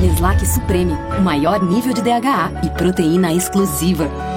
Neslac Supreme, o maior nível de DHA e proteína exclusiva.